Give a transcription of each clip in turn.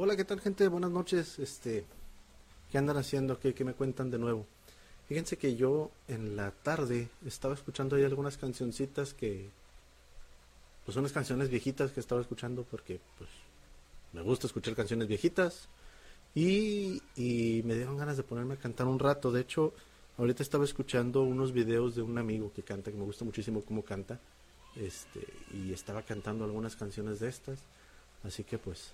Hola, ¿qué tal gente? Buenas noches. Este, ¿qué andan haciendo? ¿Qué, qué me cuentan de nuevo? Fíjense que yo en la tarde estaba escuchando ahí algunas cancioncitas que pues unas canciones viejitas que estaba escuchando porque pues me gusta escuchar canciones viejitas y, y me dieron ganas de ponerme a cantar un rato. De hecho, ahorita estaba escuchando unos videos de un amigo que canta, que me gusta muchísimo cómo canta, este, y estaba cantando algunas canciones de estas. Así que pues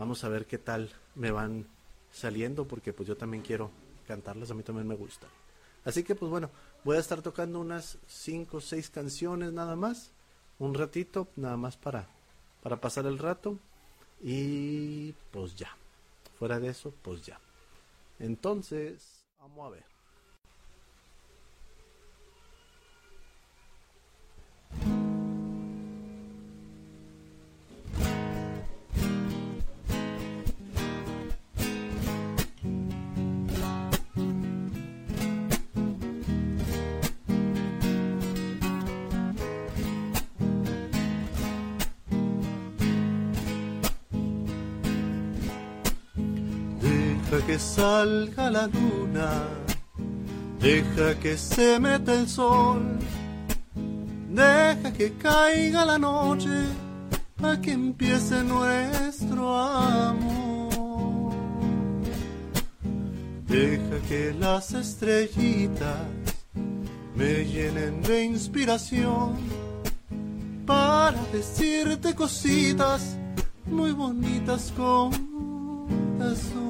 vamos a ver qué tal me van saliendo porque pues yo también quiero cantarlas, a mí también me gusta. Así que pues bueno, voy a estar tocando unas 5 o 6 canciones nada más, un ratito, nada más para, para pasar el rato y pues ya. Fuera de eso, pues ya. Entonces, vamos a ver. Que salga la luna, deja que se meta el sol, deja que caiga la noche para que empiece nuestro amor. Deja que las estrellitas me llenen de inspiración para decirte cositas muy bonitas con razón.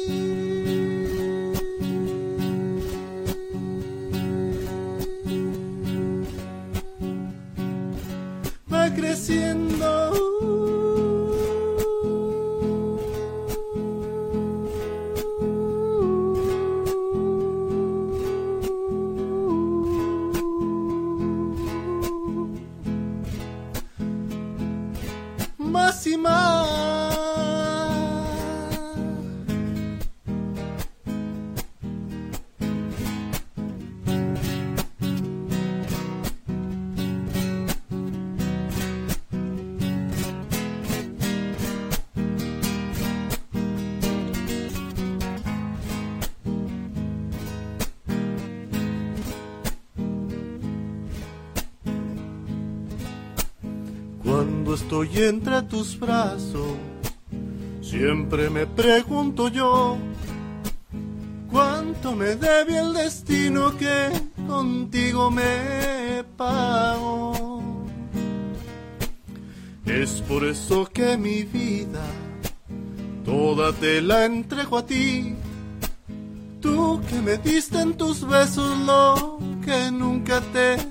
va estoy entre tus brazos, siempre me pregunto yo, ¿cuánto me debe el destino que contigo me pagó? Es por eso que mi vida, toda te la entrego a ti, tú que me diste en tus besos lo que nunca te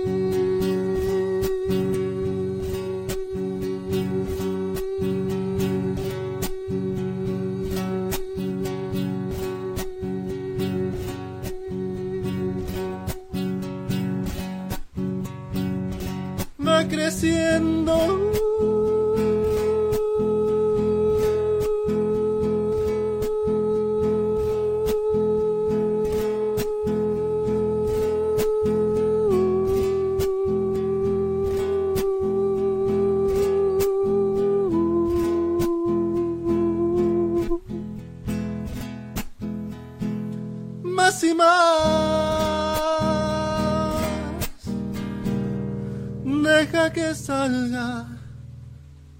salga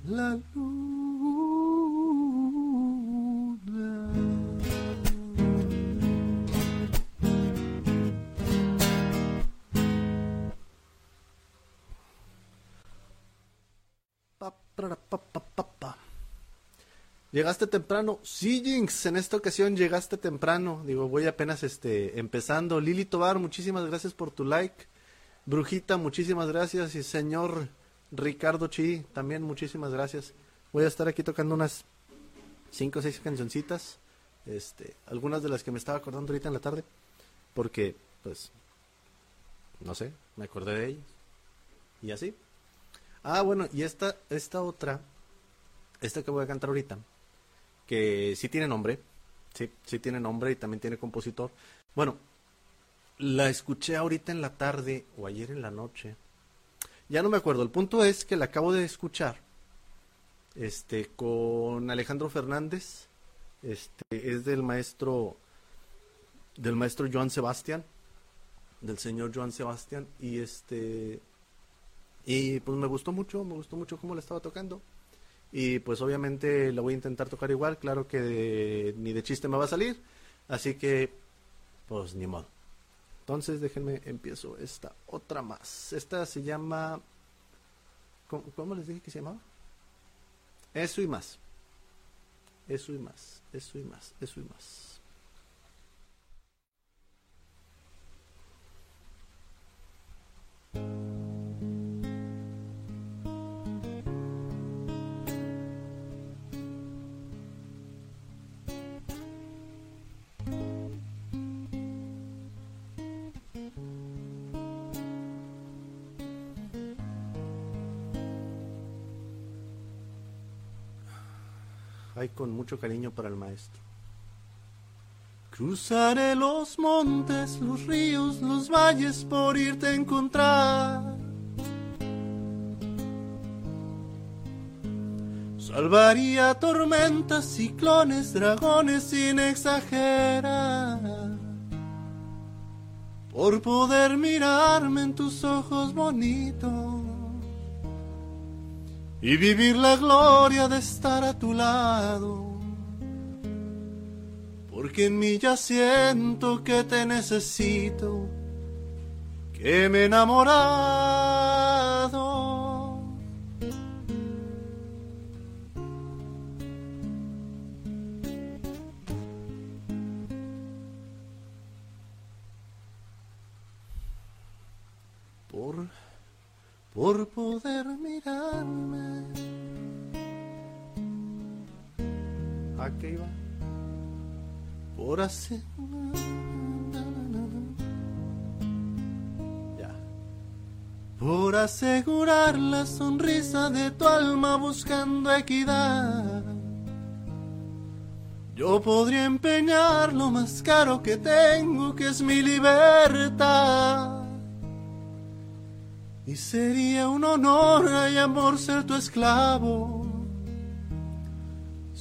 la luna. Llegaste temprano. Sí, Jinx, en esta ocasión llegaste temprano. Digo, voy apenas este, empezando. Lili Tobar, muchísimas gracias por tu like. Brujita, muchísimas gracias. Y señor Ricardo Chi, también muchísimas gracias. Voy a estar aquí tocando unas cinco o seis cancioncitas. Este, algunas de las que me estaba acordando ahorita en la tarde. Porque, pues, no sé, me acordé de ellas. Y así. Ah, bueno, y esta, esta otra, esta que voy a cantar ahorita, que sí tiene nombre, sí, sí tiene nombre y también tiene compositor. Bueno, la escuché ahorita en la tarde o ayer en la noche. Ya no me acuerdo. El punto es que la acabo de escuchar este con Alejandro Fernández. Este es del maestro del maestro Joan Sebastián, del señor Joan Sebastián y este y pues me gustó mucho, me gustó mucho cómo la estaba tocando. Y pues obviamente la voy a intentar tocar igual, claro que ni de chiste me va a salir, así que pues ni modo. Entonces déjenme empiezo esta otra más. Esta se llama ¿Cómo, les dije que se llamaba? Eso y más. Eso y más, eso y más, eso y más. Con mucho cariño para el maestro. Cruzaré los montes, los ríos, los valles por irte a encontrar. Salvaría tormentas, ciclones, dragones sin exagerar. Por poder mirarme en tus ojos bonitos y vivir la gloria de estar a tu lado. Porque en mí ya siento que te necesito, que me he enamorado. Por por poder mirarme. Por asegurar la sonrisa de tu alma buscando equidad. Yo podría empeñar lo más caro que tengo, que es mi libertad y sería un honor y amor ser tu esclavo.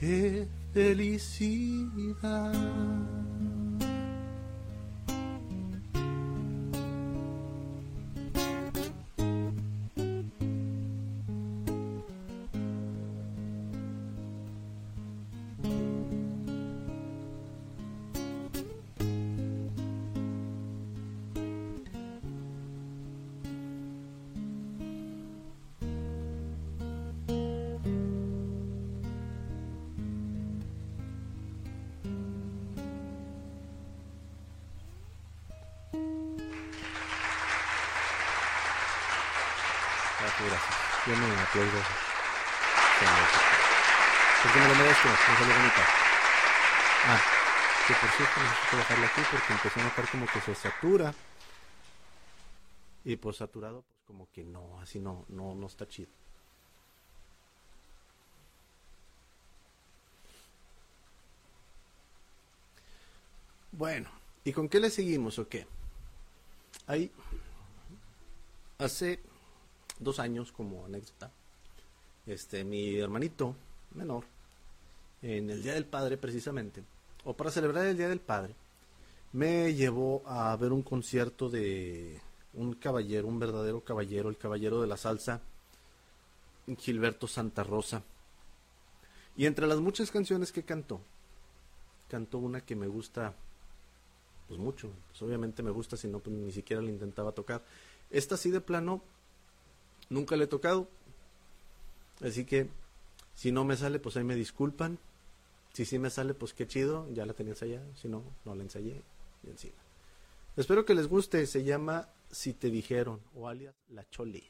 Qué felicidad. Empezó a notar como que se satura. Y pues saturado, pues como que no, así no, no, no está chido. Bueno, ¿y con qué le seguimos o qué? Ahí, hace dos años como anécdota, este, mi hermanito menor, en el Día del Padre precisamente, o para celebrar el Día del Padre, me llevó a ver un concierto de un caballero, un verdadero caballero, el caballero de la salsa, Gilberto Santa Rosa. Y entre las muchas canciones que cantó, cantó una que me gusta pues mucho, pues obviamente me gusta, si no pues ni siquiera la intentaba tocar. Esta sí de plano nunca le he tocado. Así que si no me sale, pues ahí me disculpan. Si sí me sale, pues qué chido, ya la tenía ensayada. Si no, no la ensayé y encima. Espero que les guste, se llama Si te dijeron o alias La Choli.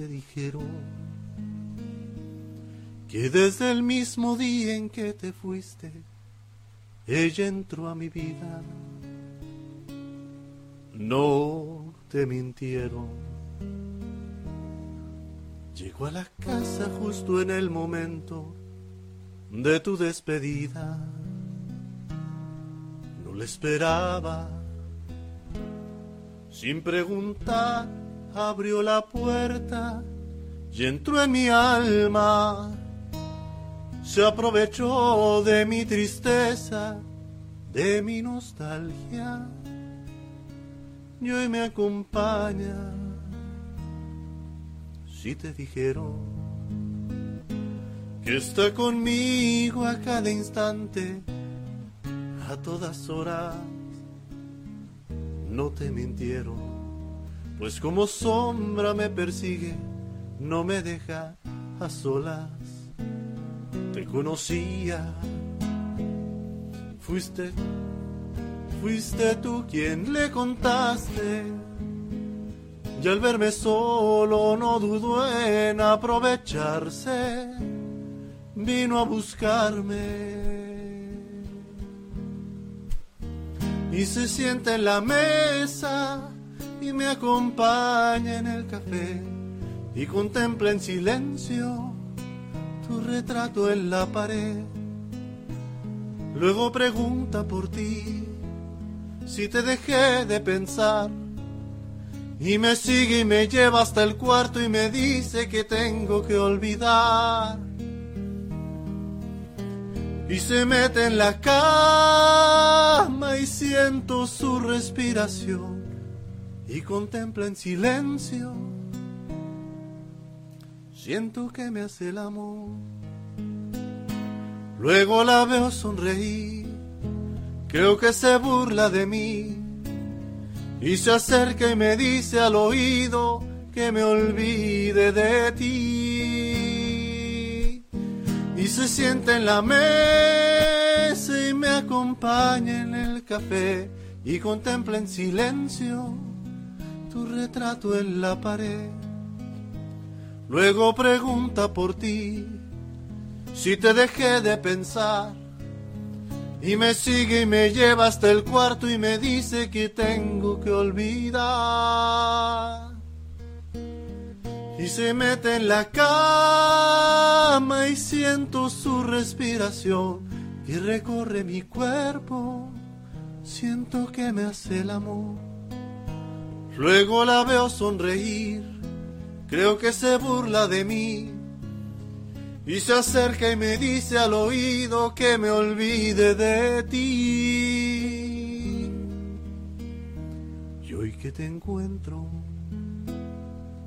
Te dijeron que desde el mismo día en que te fuiste, ella entró a mi vida, no te mintieron. Llegó a la casa justo en el momento de tu despedida. No le esperaba, sin preguntar abrió la puerta y entró en mi alma. Se aprovechó de mi tristeza, de mi nostalgia, y hoy me acompaña. Si te dijeron que está conmigo a cada instante, a todas horas, no te mintieron pues como sombra me persigue, no me deja a solas. Te conocía, fuiste, fuiste tú quien le contaste. Y al verme solo no dudó en aprovecharse, vino a buscarme. Y se siente en la mesa y me acompaña en el café y contempla en silencio tu retrato en la pared. Luego pregunta por ti si te dejé de pensar y me sigue y me lleva hasta el cuarto y me dice que tengo que olvidar. Y se mete en la cama y siento su respiración y contempla en silencio. Siento que me hace el amor. Luego la veo sonreír. Creo que se burla de mí. Y se acerca y me dice al oído que me olvide de ti. Y se siente en la mesa y me acompaña en el café y contempla en silencio tu retrato en la pared. Luego pregunta por ti si te dejé de pensar. Y me sigue y me lleva hasta el cuarto y me dice que tengo que olvidar. Y se mete en la cama y siento su respiración que recorre mi cuerpo. Siento que me hace el amor. Luego la veo sonreír, creo que se burla de mí. Y se acerca y me dice al oído que me olvide de ti. Y hoy que te encuentro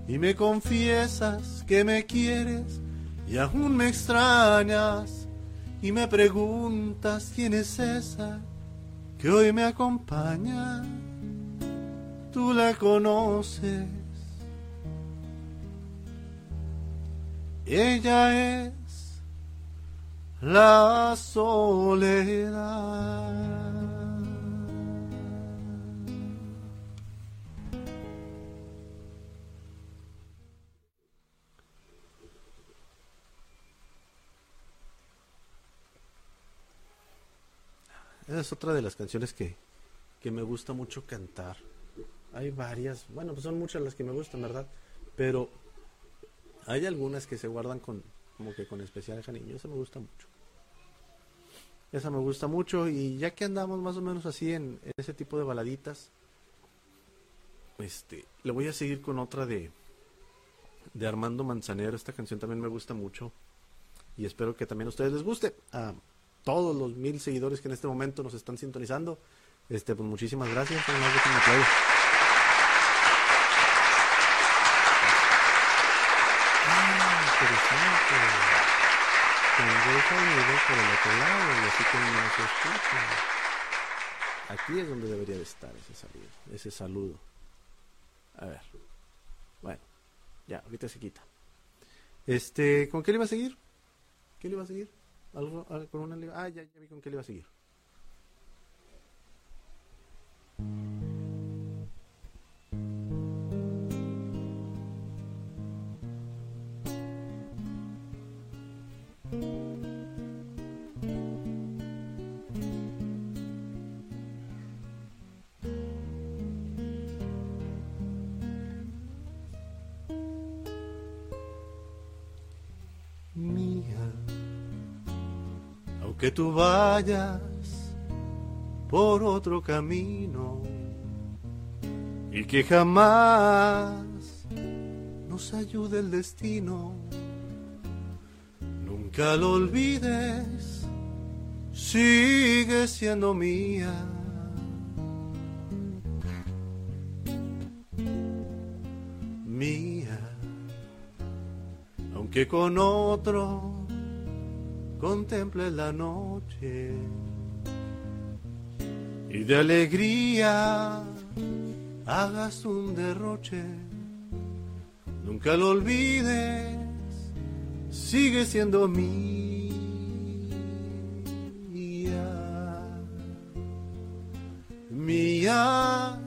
y me confiesas que me quieres y aún me extrañas y me preguntas quién es esa que hoy me acompaña tú la conoces. Ella es la soledad. Esa es otra de las canciones que, que me gusta mucho cantar. Hay varias, bueno, pues son muchas las que me gustan, ¿verdad? Pero hay algunas que se guardan con, como que con especial cariño. Esa me gusta mucho. Esa me gusta mucho. Y ya que andamos más o menos así en, ese tipo de baladitas, este, le voy a seguir con otra de, de Armando Manzanero. Esta canción también me gusta mucho. Y espero que también a ustedes les guste. A todos los mil seguidores que en este momento nos están sintonizando. Este, pues muchísimas gracias. Por el otro lado así que no se escucha. Aquí es donde debería de estar ese saludo, ese saludo. A ver. Bueno, ya, ahorita se quita. Este, ¿con qué le iba a seguir? ¿Qué le iba a seguir? ¿Algo, con una Ah, ya, ya vi con qué le iba a seguir. Que tú vayas por otro camino y que jamás nos ayude el destino. Nunca lo olvides, sigue siendo mía. Mía, aunque con otro contemple la noche. Y de alegría hagas un derroche. Nunca lo olvides, sigue siendo mía, mía,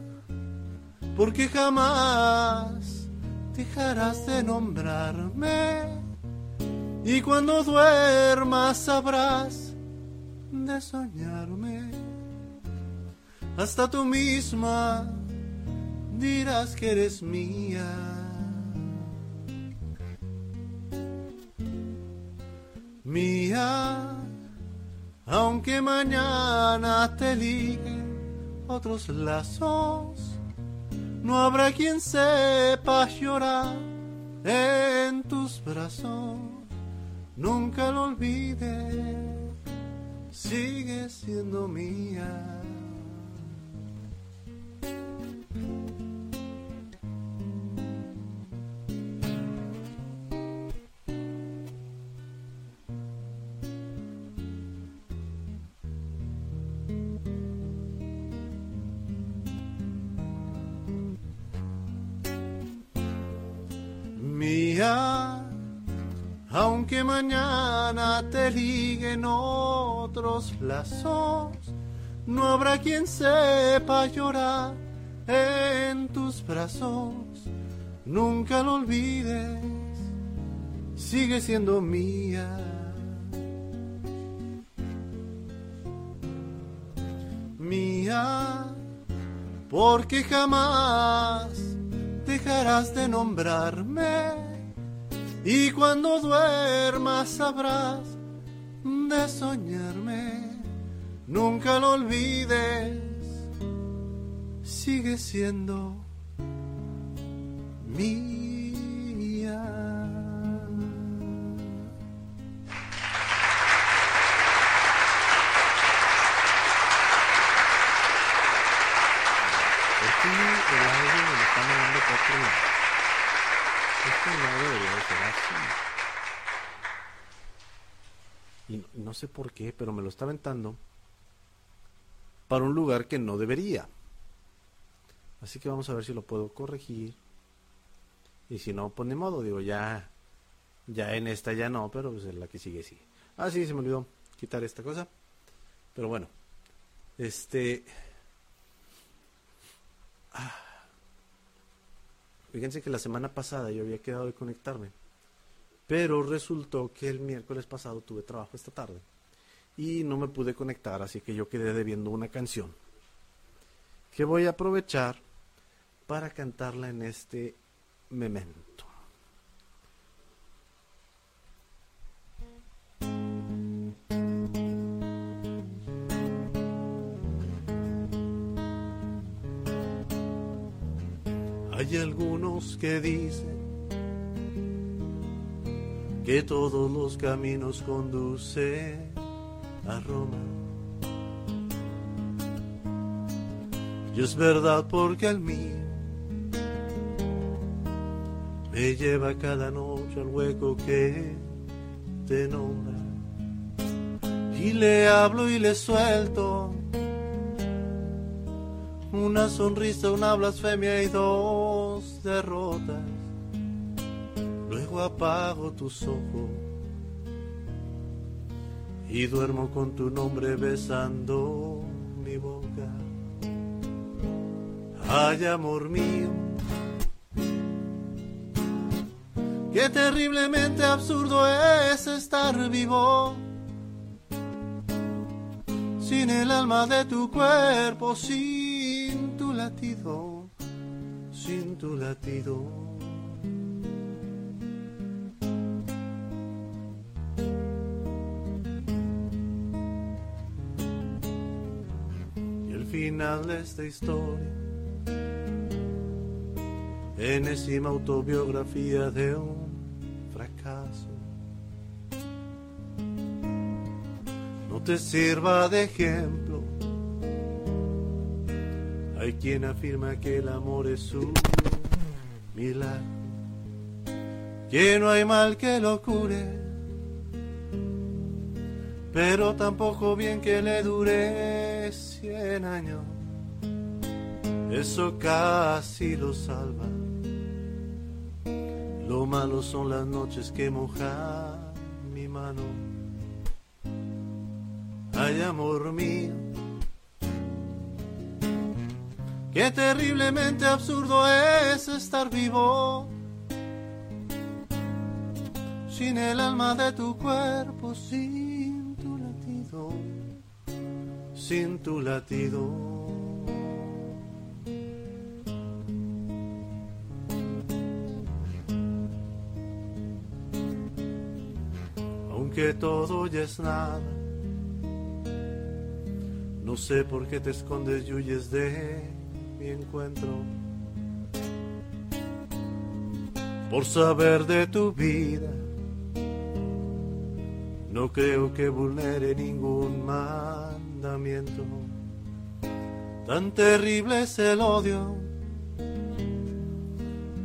porque jamás dejarás de nombrarme y cuando duermas sabrás de soñarme. Hasta tú misma dirás que eres mía. Mía, aunque mañana te liguen otros lazos, no habrá quien sepa llorar en tus brazos nunca lo olvides, sigue siendo mía. Lazos, no habrá quien sepa llorar en tus brazos. Nunca lo olvides, sigue siendo mía. Mía, porque jamás dejarás de nombrarme y cuando duermas sabrás de soñarme, nunca lo olvides, sigue siendo mía. El audio me lo están mandando por otro lado. Esto no debería de ser así. Y no, sé por qué, pero me lo está aventando para un lugar que no debería. Así que vamos a ver si lo puedo corregir. Y si no, pues modo, digo, ya, ya en esta ya no, pero pues en la que sigue sí. Ah, sí, se me olvidó quitar esta cosa. Pero bueno, este... Ah. Fíjense que la semana pasada yo había quedado de conectarme. Pero resultó que el miércoles pasado tuve trabajo esta tarde. Y no me pude conectar, así que yo quedé debiendo una canción. Que voy a aprovechar para cantarla en este memento. Hay algunos que dicen que todos los caminos conducen a Roma. Y es verdad porque el mío me lleva cada noche al hueco que te nombra. Y le hablo y le suelto una sonrisa, una blasfemia y dos derrotas. Luego apago tus ojos y duermo con tu nombre besando mi boca. Ay, amor mío, qué terriblemente absurdo es estar vivo sin el alma de tu cuerpo, sin tu latido, sin tu latido. De esta historia, enésima autobiografía de un fracaso. no te sirva de ejemplo. Hay quien afirma que el amor es un milagro, que no hay mal que lo cure, pero tampoco bien que le dure cien años. Eso casi lo salva. Lo malo son las noches que mojan mi mano ay amor mío. Qué terriblemente absurdo es estar vivo sin el alma de tu cuerpo, sin tu latido, sin tu latido. Aunque todo ya es nada no sé por qué te escondes y huyes de mi encuentro. Por saber de tu vida, no creo que vulnere ningún mandamiento. Tan terrible es el odio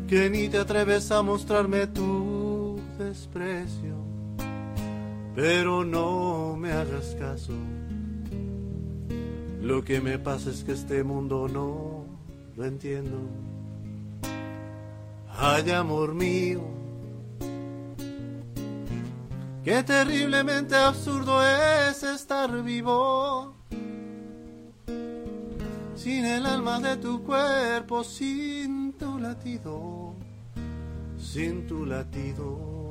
que ni te atreves a mostrarme tu desprecio. Pero no me hagas caso lo que me pasa es que este mundo no lo entiendo. Ay, amor mío, qué terriblemente absurdo es estar vivo. Sin el alma de tu cuerpo, sin tu latido, sin tu latido.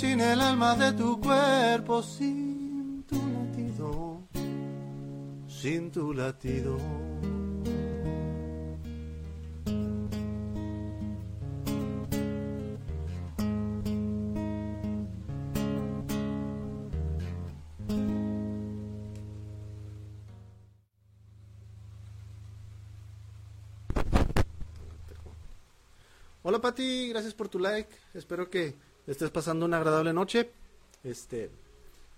sin el alma de tu cuerpo, sin sin tu latido. Hola Pati, gracias por tu like. Espero que estés pasando una agradable noche. Este,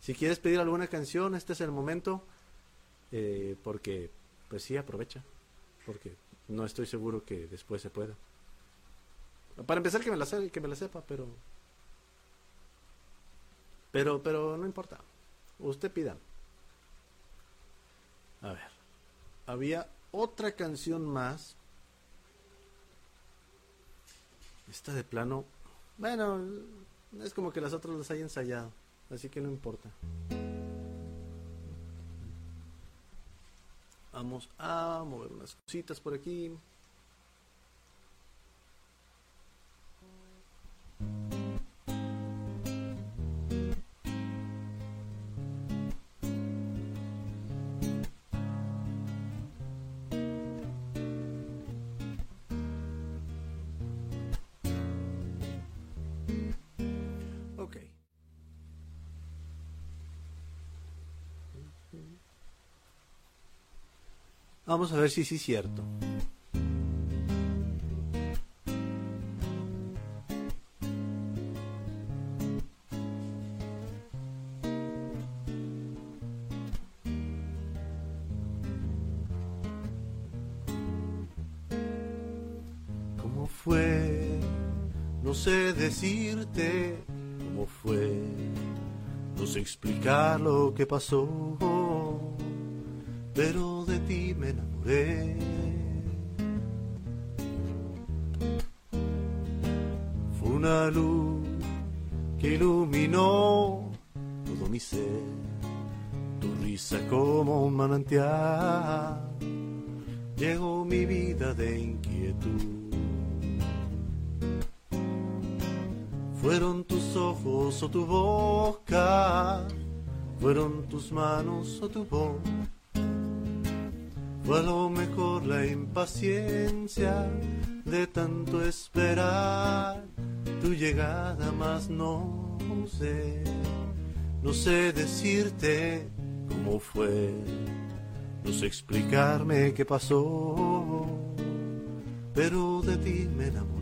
si quieres pedir alguna canción, este es el momento. Eh, porque, pues sí, aprovecha. Porque no estoy seguro que después se pueda. Para empezar, que me la, que me la sepa, pero. Pero, pero no importa. Usted pida. A ver. Había otra canción más. Esta de plano. Bueno, es como que las otras las hay ensayado. Así que no importa. Vamos a mover unas cositas por aquí. Vamos a ver si sí es cierto. ¿Cómo fue? No sé decirte cómo fue. No sé explicar lo que pasó. Pero de ti me enamoré. Fue una luz que iluminó todo mi ser, tu risa como un manantial, llegó mi vida de inquietud. Fueron tus ojos o tu boca, fueron tus manos o tu voz fue a lo mejor la impaciencia de tanto esperar tu llegada, más no sé, no sé decirte cómo fue, no sé explicarme qué pasó, pero de ti me enamoré.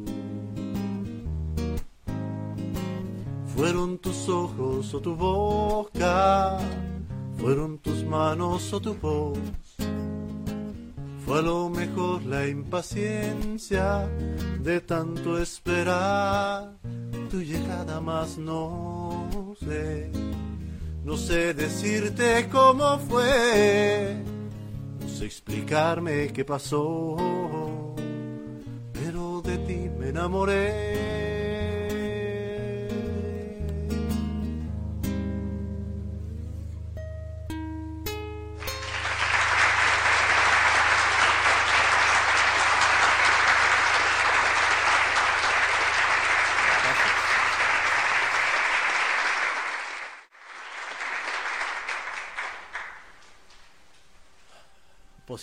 Fueron tus ojos o tu boca, fueron tus manos o tu voz. Fue a lo mejor la impaciencia de tanto esperar tu llegada, más no sé. No sé decirte cómo fue, no sé explicarme qué pasó, pero de ti me enamoré.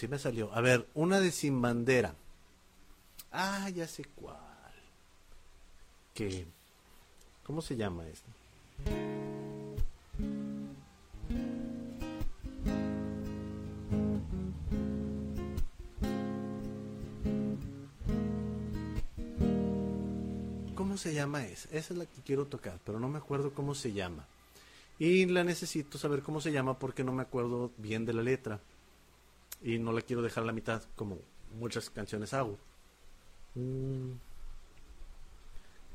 Me salió. A ver, una de sin bandera. Ah, ya sé cuál. ¿Qué? ¿Cómo se llama esto? ¿Cómo se llama esa? Esa es la que quiero tocar, pero no me acuerdo cómo se llama. Y la necesito saber cómo se llama porque no me acuerdo bien de la letra y no la quiero dejar a la mitad como muchas canciones hago. Mm,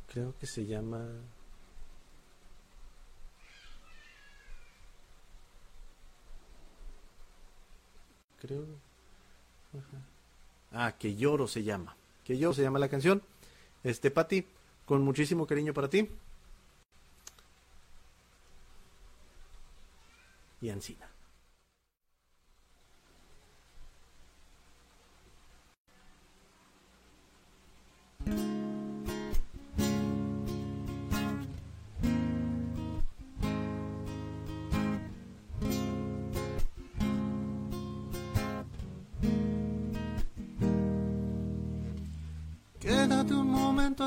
creo que se llama... Creo... Ah, que lloro se llama. Que lloro se llama la canción. Este, Pati, con muchísimo cariño para ti. Y Ancina.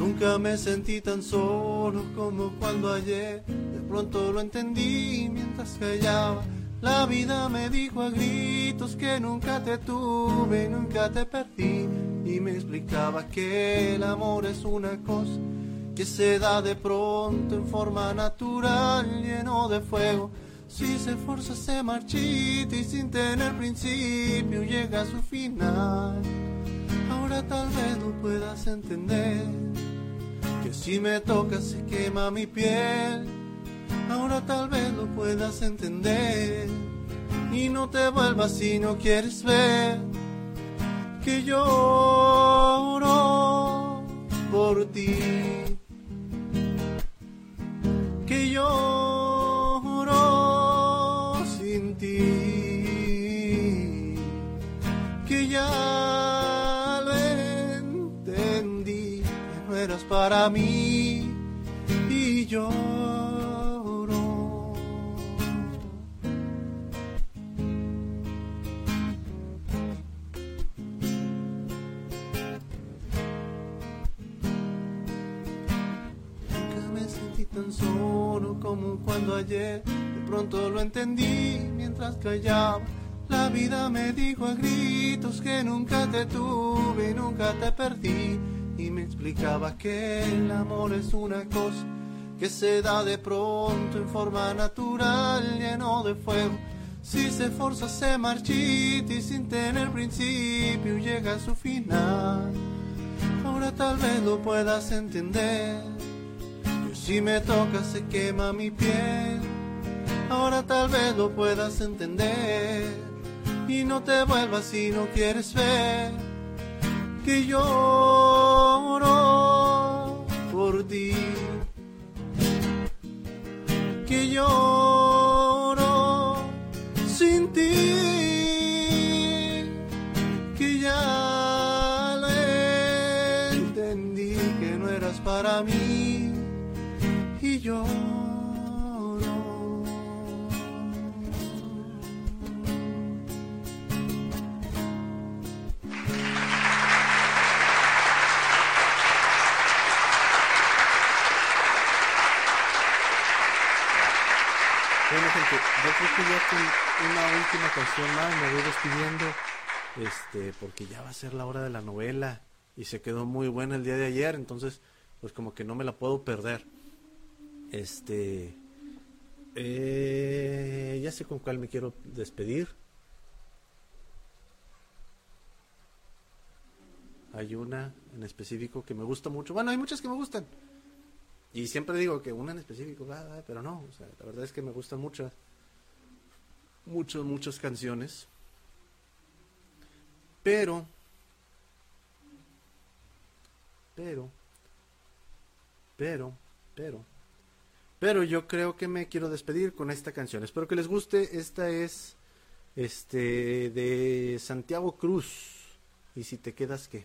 Nunca me sentí tan solo como cuando ayer de pronto lo entendí mientras callaba. La vida me dijo a gritos que nunca te tuve nunca te perdí. Y me explicaba que el amor es una cosa que se da de pronto en forma natural, lleno de fuego. Si se forza se marchita y sin tener principio llega a su final. Ahora tal vez no puedas entender si me tocas se quema mi piel. Ahora tal vez lo puedas entender y no te vuelvas si no quieres ver que lloro por ti. Que lloro para mí y lloro. Nunca me sentí tan solo como cuando ayer de pronto lo entendí mientras callaba. La vida me dijo a gritos que nunca te tuve y nunca te perdí. Y me explicaba que el amor es una cosa que se da de pronto en forma natural, lleno de fuego. Si se forza se marchita y sin tener principio llega a su final. Ahora tal vez lo puedas entender. Que si me tocas se quema mi piel. Ahora tal vez lo puedas entender. Y no te vuelvas si no quieres ver. Que lloro por ti. Que lloro Bueno, gente, yo creo que ya con una última canción más me voy despidiendo. Este, porque ya va a ser la hora de la novela. Y se quedó muy buena el día de ayer. Entonces, pues como que no me la puedo perder. Este. eh, ya sé con cuál me quiero despedir. Hay una en específico que me gusta mucho. Bueno, hay muchas que me gustan. Y siempre digo que una en específico, pero no, o sea, la verdad es que me gustan muchas, muchas, muchas canciones. Pero, pero, pero, pero, pero yo creo que me quiero despedir con esta canción. Espero que les guste. Esta es, este, de Santiago Cruz. Y si te quedas, ¿qué?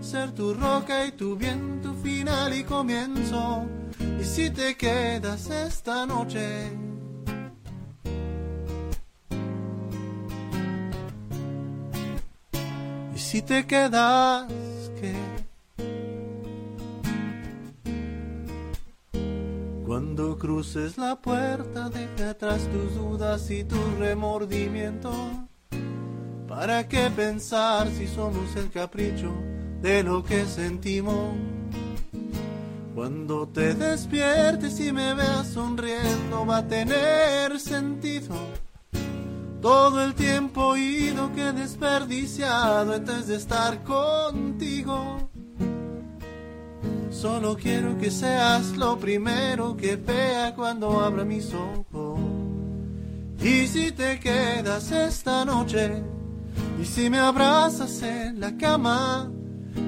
ser tu roca y tu viento final y comienzo. Y si te quedas esta noche, y si te quedas, que Cuando cruces la puerta, deja atrás tus dudas y tu remordimiento. ¿Para qué pensar si somos el capricho de lo que sentimos? Cuando te despiertes y me veas sonriendo, va a tener sentido. Todo el tiempo ido que he desperdiciado antes de estar contigo. Solo quiero que seas lo primero que vea cuando abra mis ojos. Y si te quedas esta noche, y si me abrazas en la cama,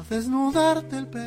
a desnudarte el pelo